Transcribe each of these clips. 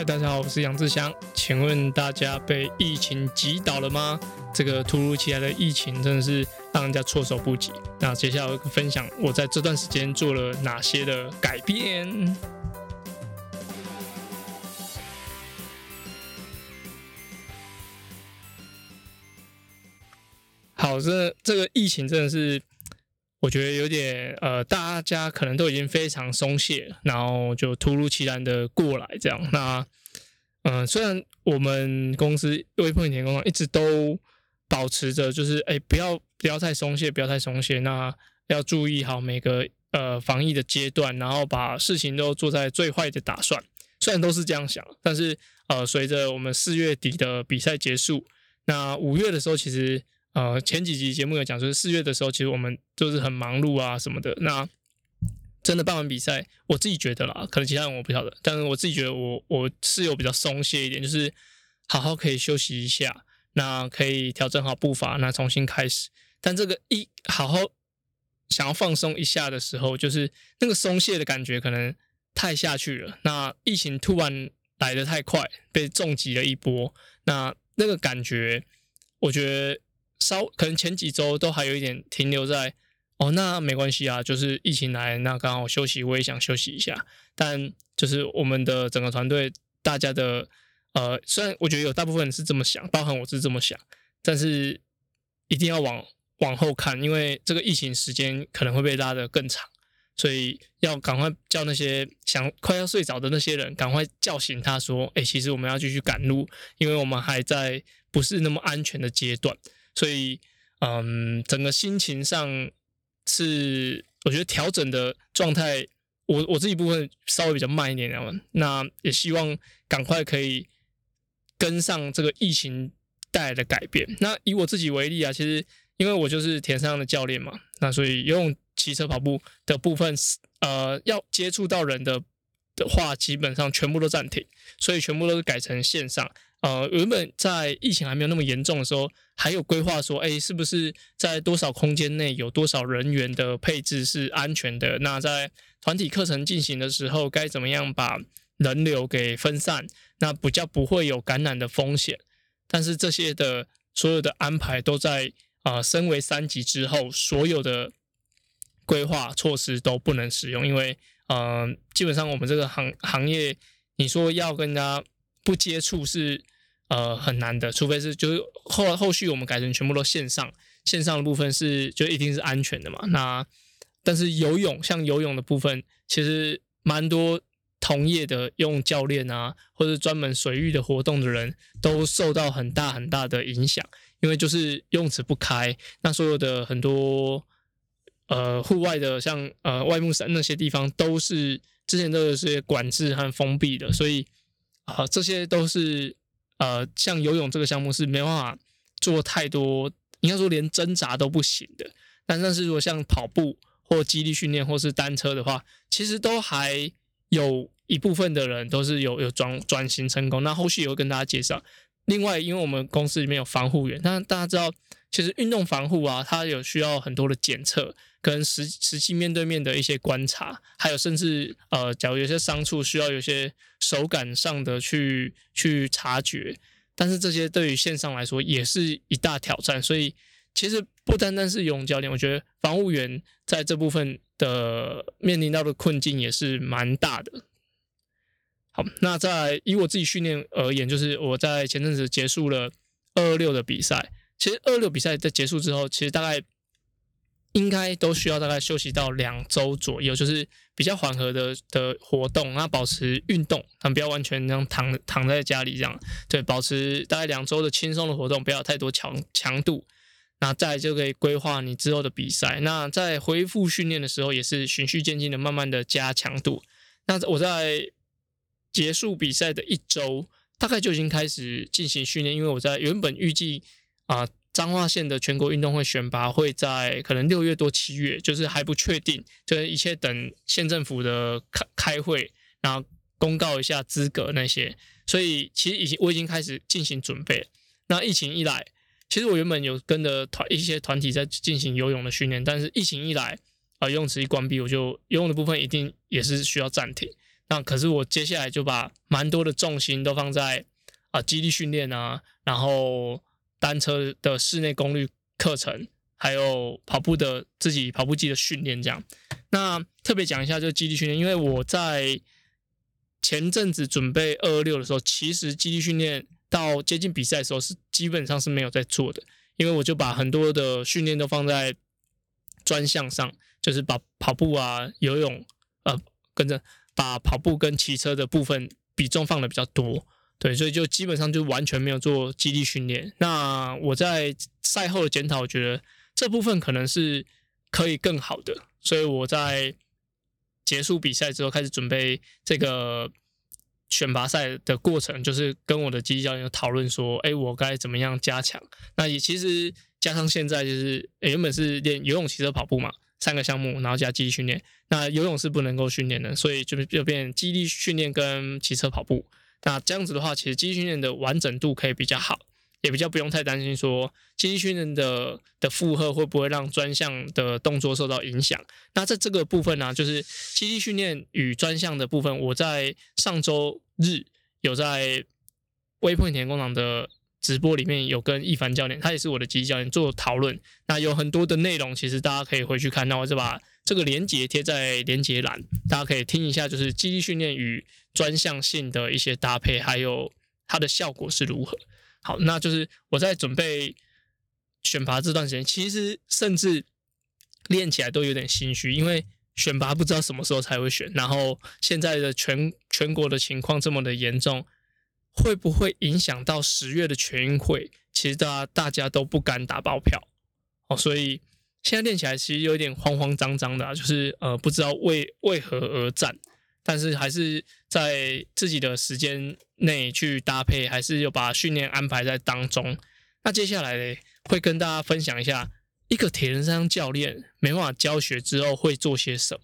嗨，大家好，我是杨志祥。请问大家被疫情击倒了吗？这个突如其来的疫情真的是让人家措手不及。那接下来我分享我在这段时间做了哪些的改变。好，这这个疫情真的是。我觉得有点呃，大家可能都已经非常松懈，然后就突如其来的过来这样。那嗯，虽然我们公司微碰田工厂一直都保持着，就是哎，不要不要太松懈，不要太松懈。那要注意好每个呃防疫的阶段，然后把事情都做在最坏的打算。虽然都是这样想，但是呃，随着我们四月底的比赛结束，那五月的时候其实。呃，前几集节目有讲，就是四月的时候，其实我们都是很忙碌啊什么的。那真的办完比赛，我自己觉得啦，可能其他人我不晓得，但是我自己觉得，我我是有比较松懈一点，就是好好可以休息一下，那可以调整好步伐，那重新开始。但这个一好好想要放松一下的时候，就是那个松懈的感觉可能太下去了。那疫情突然来的太快，被重击了一波，那那个感觉，我觉得。稍可能前几周都还有一点停留在哦，那没关系啊，就是疫情来，那刚好休息，我也想休息一下。但就是我们的整个团队，大家的呃，虽然我觉得有大部分人是这么想，包含我是这么想，但是一定要往往后看，因为这个疫情时间可能会被拉得更长，所以要赶快叫那些想快要睡着的那些人，赶快叫醒他说，哎，其实我们要继续赶路，因为我们还在不是那么安全的阶段。所以，嗯，整个心情上是我觉得调整的状态，我我自己部分稍微比较慢一点点。那也希望赶快可以跟上这个疫情带来的改变。那以我自己为例啊，其实因为我就是田上的教练嘛，那所以游泳、骑车、跑步的部分，呃，要接触到人的的话，基本上全部都暂停，所以全部都是改成线上。呃，原本在疫情还没有那么严重的时候，还有规划说，哎，是不是在多少空间内有多少人员的配置是安全的？那在团体课程进行的时候，该怎么样把人流给分散？那比较不会有感染的风险。但是这些的所有的安排都在啊，升为三级之后，所有的规划措施都不能使用，因为呃，基本上我们这个行行业，你说要跟人家不接触是。呃，很难的，除非是就是后来后续我们改成全部都线上，线上的部分是就一定是安全的嘛。那但是游泳像游泳的部分，其实蛮多同业的用教练啊，或者专门水域的活动的人都受到很大很大的影响，因为就是用词不开，那所有的很多呃户外的像呃外木山那些地方都是之前都是管制和封闭的，所以啊这些都是。呃，像游泳这个项目是没办法做太多，应该说连挣扎都不行的。但但是如果像跑步或肌力训练或是单车的话，其实都还有一部分的人都是有有转转型成功。那后续也会跟大家介绍。另外，因为我们公司里面有防护员，那大家知道，其实运动防护啊，它有需要很多的检测。跟实实际面对面的一些观察，还有甚至呃，假如有些伤处需要有些手感上的去去察觉，但是这些对于线上来说也是一大挑战。所以其实不单单是游泳教练，我觉得防务员在这部分的面临到的困境也是蛮大的。好，那在以我自己训练而言，就是我在前阵子结束了二二六的比赛。其实二二六比赛在结束之后，其实大概。应该都需要大概休息到两周左右，就是比较缓和的的活动，那保持运动，但不要完全这样躺躺在家里这样。对，保持大概两周的轻松的活动，不要太多强强度。那再就可以规划你之后的比赛。那在恢复训练的时候，也是循序渐进的，慢慢的加强度。那我在结束比赛的一周，大概就已经开始进行训练，因为我在原本预计啊。彰化县的全国运动会选拔会在可能六月多七月，就是还不确定，就是一切等县政府的开开会，然后公告一下资格那些。所以其实已经我已经开始进行准备。那疫情一来，其实我原本有跟着团一些团体在进行游泳的训练，但是疫情一来啊，游泳池一关闭，我就游泳的部分一定也是需要暂停。那可是我接下来就把蛮多的重心都放在啊肌力训练啊，然后单车的室内功率课程，还有跑步的自己跑步机的训练这样。那特别讲一下这个肌力训练，因为我在前阵子准备二二六的时候，其实肌力训练到接近比赛的时候是基本上是没有在做的，因为我就把很多的训练都放在专项上，就是把跑步啊、游泳呃跟着把跑步跟骑车的部分比重放的比较多，对，所以就基本上就完全没有做肌力训练。那我在赛后的检讨，我觉得这部分可能是可以更好的，所以我在。结束比赛之后，开始准备这个选拔赛的过程，就是跟我的基地教练讨论说：“哎，我该怎么样加强？”那也其实加上现在就是原本是练游泳、骑车、跑步嘛，三个项目，然后加基地训练。那游泳是不能够训练的，所以就就变基地训练跟骑车、跑步。那这样子的话，其实基地训练的完整度可以比较好。也比较不用太担心，说肌力训练的的负荷会不会让专项的动作受到影响？那在这个部分呢，就是肌力训练与专项的部分，我在上周日有在微破田工厂的直播里面有跟一凡教练，他也是我的肌力教练做讨论。那有很多的内容，其实大家可以回去看。那我就把这个连接贴在连接栏，大家可以听一下，就是肌力训练与专项性的一些搭配，还有它的效果是如何。好，那就是我在准备选拔这段时间，其实甚至练起来都有点心虚，因为选拔不知道什么时候才会选，然后现在的全全国的情况这么的严重，会不会影响到十月的全运会？其实大家大家都不敢打包票哦，所以现在练起来其实有点慌慌张张的，就是呃不知道为为何而战。但是还是在自己的时间内去搭配，还是有把训练安排在当中。那接下来呢，会跟大家分享一下一个铁人三项教练没办法教学之后会做些什么。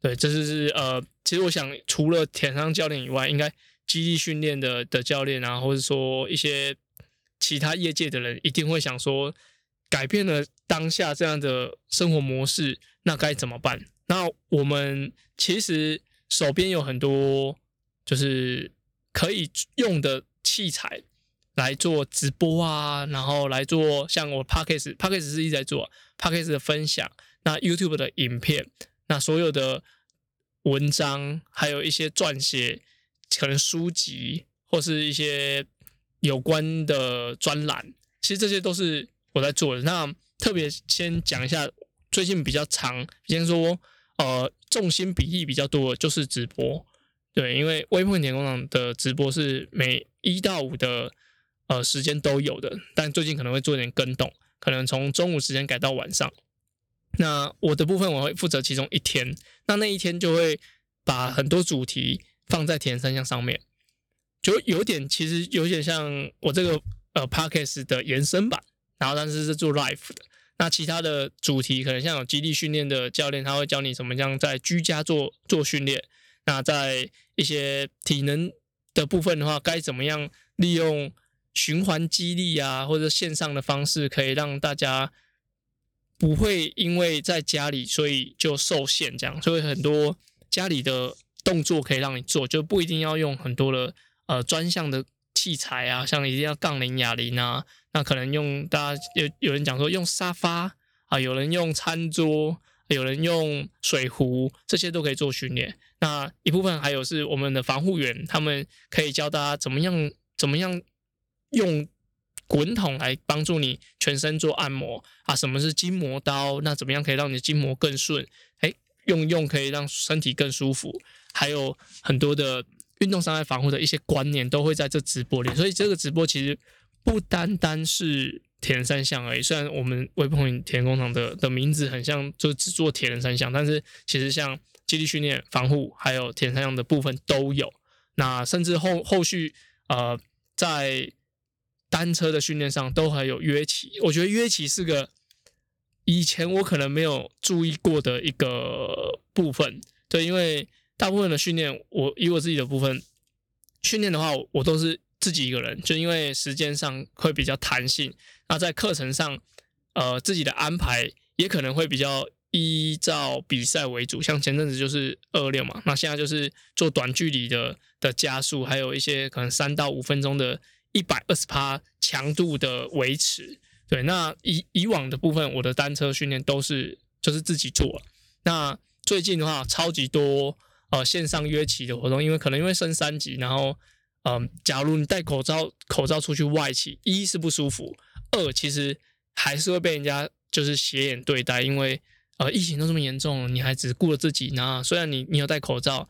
对，这就是呃，其实我想除了铁人三项教练以外，应该基地训练的的教练啊，或者说一些其他业界的人，一定会想说，改变了当下这样的生活模式，那该怎么办？那我们其实。手边有很多就是可以用的器材来做直播啊，然后来做像我 p o c k e t p o c k e t 是一直在做 p o c k e t 的分享，那 YouTube 的影片，那所有的文章，还有一些撰写，可能书籍或是一些有关的专栏，其实这些都是我在做的。那特别先讲一下最近比较长，先说。呃，重心比例比较多的就是直播，对，因为微碰田工厂的直播是每一到五的呃时间都有的，但最近可能会做点更动，可能从中午时间改到晚上。那我的部分我会负责其中一天，那那一天就会把很多主题放在田三项上面，就有点其实有点像我这个呃 podcast 的延伸版，然后但是是做 live 的。那其他的主题可能像有基地训练的教练，他会教你怎么样在居家做做训练。那在一些体能的部分的话，该怎么样利用循环激励啊，或者线上的方式，可以让大家不会因为在家里所以就受限这样。所以很多家里的动作可以让你做，就不一定要用很多的呃专项的器材啊，像一定要杠铃、哑铃啊。那可能用大家有有人讲说用沙发啊，有人用餐桌，有人用水壶，这些都可以做训练。那一部分还有是我们的防护员，他们可以教大家怎么样怎么样用滚筒来帮助你全身做按摩啊。什么是筋膜刀？那怎么样可以让你的筋膜更顺？哎，用用可以让身体更舒服。还有很多的运动伤害防护的一些观念都会在这直播里，所以这个直播其实。不单单是铁人三项而已，虽然我们微碰铁人工厂的的名字很像，就只做铁人三项，但是其实像基地训练、防护，还有铁人三项的部分都有。那甚至后后续呃，在单车的训练上都还有约骑。我觉得约骑是个以前我可能没有注意过的一个部分。对，因为大部分的训练，我以我自己的部分训练的话，我都是。自己一个人，就因为时间上会比较弹性，那在课程上，呃，自己的安排也可能会比较依照比赛为主，像前阵子就是二六嘛，那现在就是做短距离的的加速，还有一些可能三到五分钟的一百二十趴强度的维持。对，那以以往的部分，我的单车训练都是就是自己做。那最近的话，超级多呃线上约骑的活动，因为可能因为升三级，然后嗯，假如你戴口罩口罩出去外骑，一是不舒服，二其实还是会被人家就是斜眼对待，因为。呃，疫情都这么严重，你还只顾了自己呢？虽然你你有戴口罩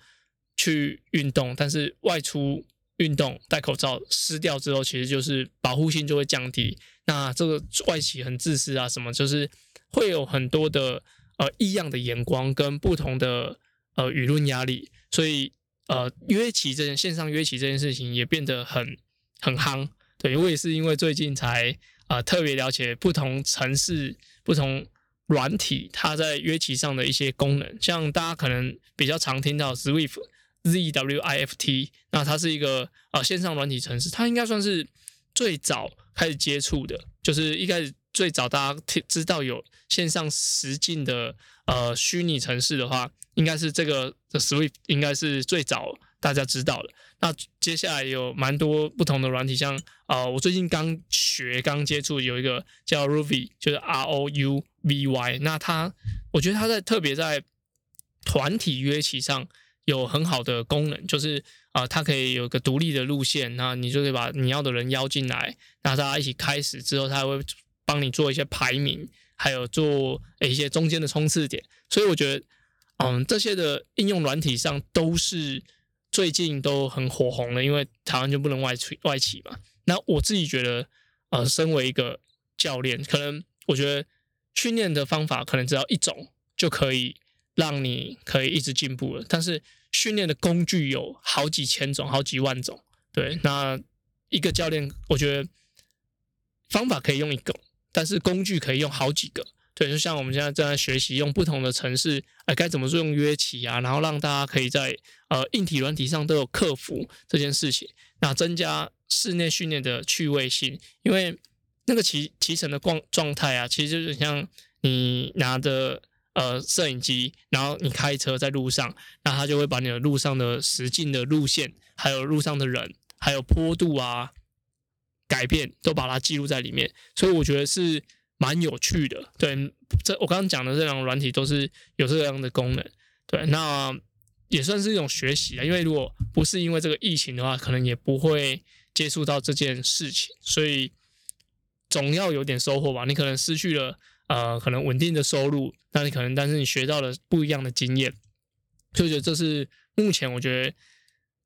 去运动，但是外出运动戴口罩湿掉之后，其实就是保护性就会降低。那这个外企很自私啊，什么就是会有很多的呃异样的眼光跟不同的呃舆论压力，所以呃约骑这件线上约骑这件事情也变得很很夯。对我也是因为最近才啊特别了解不同城市不同。软体它在约骑上的一些功能，像大家可能比较常听到 Zwift Z W I F T，那它是一个啊线上软体城市，它应该算是最早开始接触的，就是一开始最早大家听知道有线上实境的呃虚拟城市的话，应该是这个的 Swift 应该是最早大家知道的。那接下来有蛮多不同的软体，像啊我最近刚学刚接触有一个叫 Ruby，就是 R O U。Vy，那它，我觉得它在特别在团体约骑上有很好的功能，就是啊，它可以有个独立的路线，那你就可以把你要的人邀进来，那大家一起开始之后，它会帮你做一些排名，还有做一些中间的冲刺点。所以我觉得，嗯，这些的应用软体上都是最近都很火红的，因为台湾就不能外出外企嘛。那我自己觉得，呃，身为一个教练，可能我觉得。训练的方法可能只要一种就可以让你可以一直进步了，但是训练的工具有好几千种、好几万种。对，那一个教练，我觉得方法可以用一个，但是工具可以用好几个。对，就像我们现在正在学习用不同的城市，哎，该怎么用约骑啊，然后让大家可以在呃硬体、软体上都有克服这件事情，那增加室内训练的趣味性，因为。那个骑骑乘的状状态啊，其实就是像你拿着呃摄影机，然后你开车在路上，那他就会把你的路上的实境的路线，还有路上的人，还有坡度啊改变，都把它记录在里面。所以我觉得是蛮有趣的。对，这我刚刚讲的这两个软体都是有这样的功能。对，那也算是一种学习啊。因为如果不是因为这个疫情的话，可能也不会接触到这件事情。所以。总要有点收获吧，你可能失去了呃，可能稳定的收入，那你可能但是你学到了不一样的经验，就觉得这是目前我觉得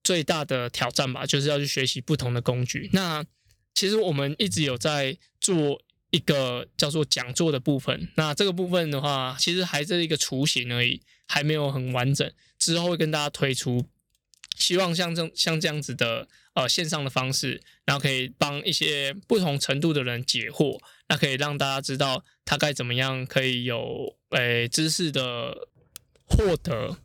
最大的挑战吧，就是要去学习不同的工具。那其实我们一直有在做一个叫做讲座的部分，那这个部分的话，其实还是一个雏形而已，还没有很完整，之后会跟大家推出。希望像这像这样子的呃线上的方式，然后可以帮一些不同程度的人解惑，那可以让大家知道他该怎么样可以有诶知识的获得。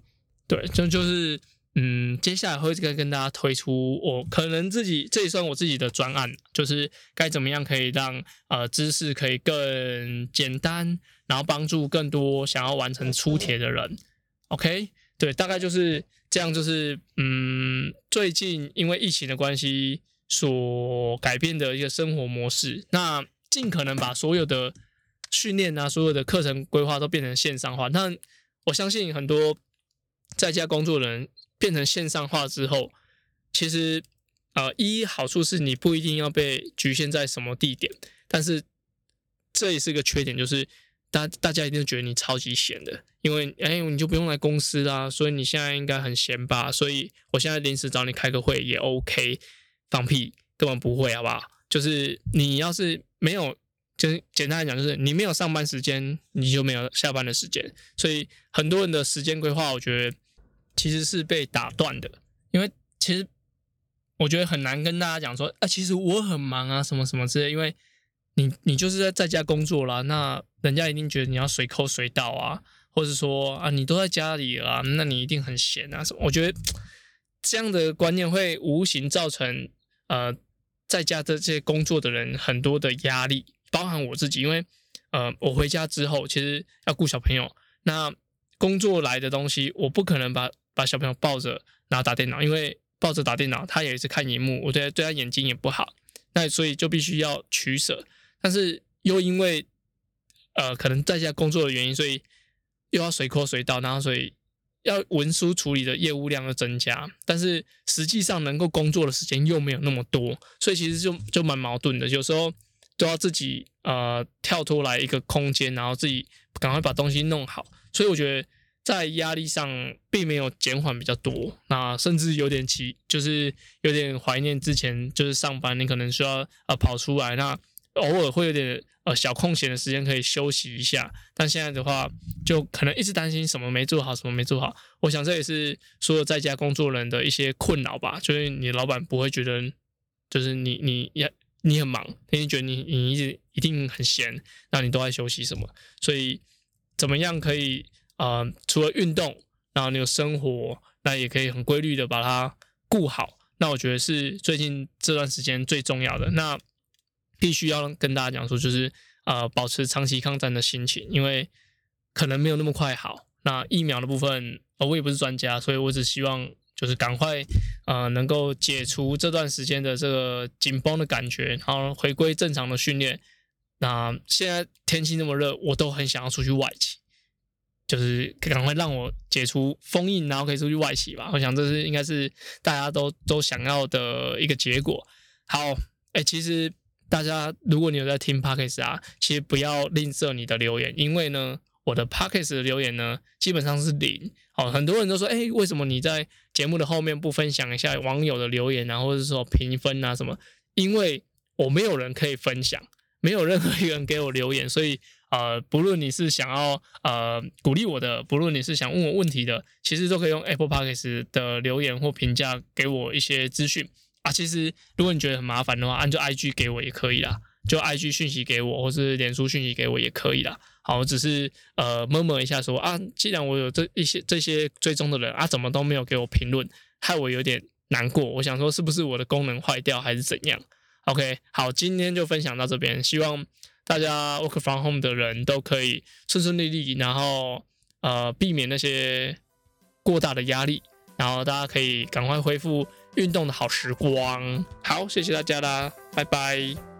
对，就就是嗯，接下来会跟跟大家推出我可能自己这也算我自己的专案，就是该怎么样可以让呃知识可以更简单，然后帮助更多想要完成出铁的人。OK，对，大概就是。这样就是，嗯，最近因为疫情的关系所改变的一个生活模式，那尽可能把所有的训练啊，所有的课程规划都变成线上化。那我相信很多在家工作的人变成线上化之后，其实，呃，一好处是你不一定要被局限在什么地点，但是这也是个缺点，就是。大大家一定觉得你超级闲的，因为哎，你就不用来公司啦，所以你现在应该很闲吧？所以我现在临时找你开个会也 OK，放屁根本不会，好不好？就是你要是没有，就是简单来讲，就是你没有上班时间，你就没有下班的时间，所以很多人的时间规划，我觉得其实是被打断的，因为其实我觉得很难跟大家讲说，啊，其实我很忙啊，什么什么之类，因为。你你就是在在家工作啦，那人家一定觉得你要随扣随到啊，或者说啊，你都在家里了，那你一定很闲啊什么？我觉得这样的观念会无形造成呃，在家的这些工作的人很多的压力，包含我自己，因为呃，我回家之后其实要顾小朋友，那工作来的东西，我不可能把把小朋友抱着然后打电脑，因为抱着打电脑，他也是看荧幕，我觉得对他眼睛也不好。那所以就必须要取舍，但是又因为呃可能在家工作的原因，所以又要随口随到，然后所以要文书处理的业务量要增加，但是实际上能够工作的时间又没有那么多，所以其实就就蛮矛盾的，有时候都要自己呃跳脱来一个空间，然后自己赶快把东西弄好，所以我觉得。在压力上并没有减缓比较多，那甚至有点奇，就是有点怀念之前就是上班，你可能需要呃跑出来，那偶尔会有点呃小空闲的时间可以休息一下，但现在的话就可能一直担心什么没做好，什么没做好。我想这也是所有在家工作人的一些困扰吧，就是你老板不会觉得就是你你也你很忙，天天觉得你你一直一定很闲，那你都在休息什么？所以怎么样可以？呃，除了运动，然后你有生活，那也可以很规律的把它顾好。那我觉得是最近这段时间最重要的。那必须要跟大家讲说，就是呃，保持长期抗战的心情，因为可能没有那么快好。那疫苗的部分，我也不是专家，所以我只希望就是赶快呃，能够解除这段时间的这个紧绷的感觉，然后回归正常的训练。那现在天气那么热，我都很想要出去外企。就是赶快让我解除封印，然后可以出去外企吧。我想这是应该是大家都都想要的一个结果。好，哎，其实大家如果你有在听 p o c k e t 啊，其实不要吝啬你的留言，因为呢，我的 Pockets 的留言呢基本上是零。好，很多人都说，哎，为什么你在节目的后面不分享一下网友的留言啊，或者是说评分啊什么？因为我没有人可以分享，没有任何一个人给我留言，所以。呃，不论你是想要呃鼓励我的，不论你是想问我问题的，其实都可以用 Apple Podcast 的留言或评价给我一些资讯啊。其实如果你觉得很麻烦的话，按照 IG 给我也可以啦，就 IG 讯息给我，或是脸书讯息给我也可以啦。好，只是呃摸摸一下说啊，既然我有这一些这些追踪的人啊，怎么都没有给我评论，害我有点难过。我想说是不是我的功能坏掉还是怎样？OK，好，今天就分享到这边，希望。大家 work from home 的人都可以顺顺利利，然后呃避免那些过大的压力，然后大家可以赶快恢复运动的好时光。好，谢谢大家啦，拜拜。